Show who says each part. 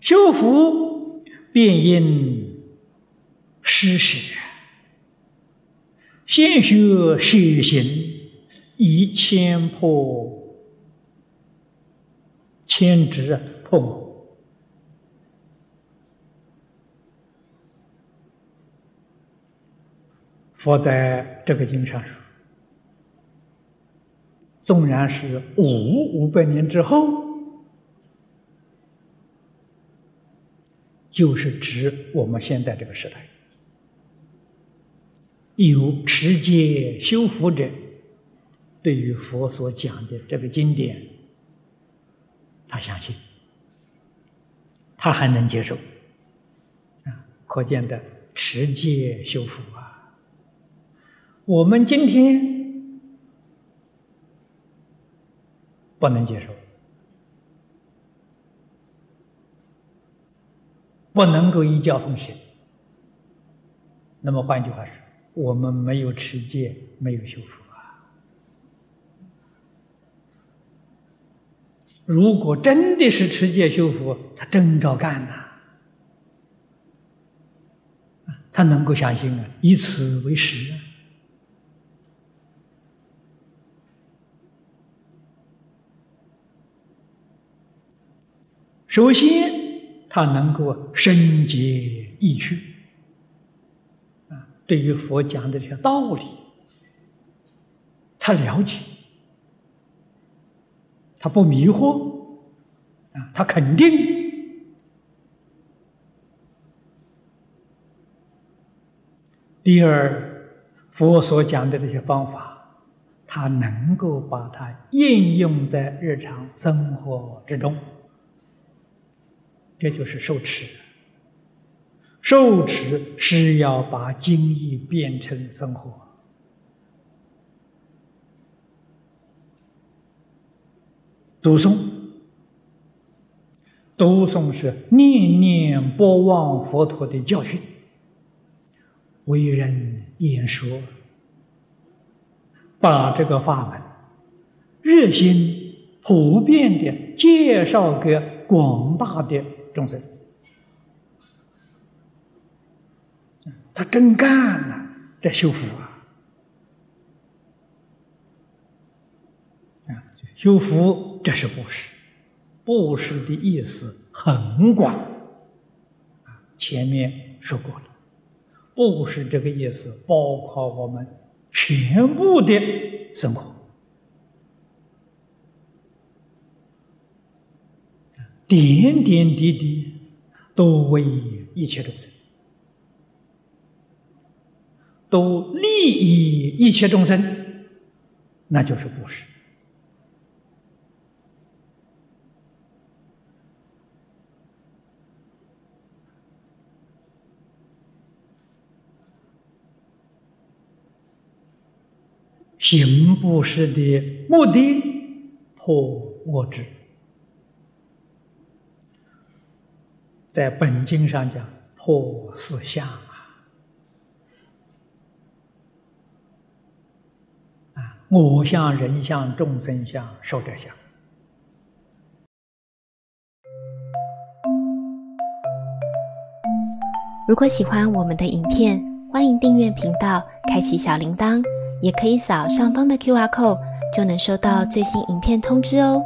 Speaker 1: 修福便因施舍，先学实行，以千破千执破我。佛在这个经上说：“纵然是五五百年之后，就是指我们现在这个时代，有持戒修福者，对于佛所讲的这个经典，他相信，他还能接受，啊，可见的持戒修福啊。”我们今天不能接受，不能够依教奉行。那么换句话说，我们没有持戒，没有修福啊。如果真的是持戒修福，他真照干呐，他能够相信啊，以此为实啊。首先，他能够深解意趣，啊，对于佛讲的这些道理，他了解，他不迷惑，啊，他肯定。第二，佛所讲的这些方法，他能够把它应用在日常生活之中。这就是受持，受持是要把经义变成生活。读诵，读诵是念念不忘佛陀的教训，为人言说，把这个法门热心普遍的介绍给广大的。众生，他真干了，这修福啊！啊，修福这是布施，布施的意思很广啊。前面说过了，布施这个意思包括我们全部的生活。点点滴滴都为一切众生，都利益一切众生，那就是布施。行布施的目的，破我执。在本经上讲破四相啊，啊，我相、人相、众生相、寿者相。
Speaker 2: 如果喜欢我们的影片，欢迎订阅频道，开启小铃铛，也可以扫上方的 Q R code，就能收到最新影片通知哦。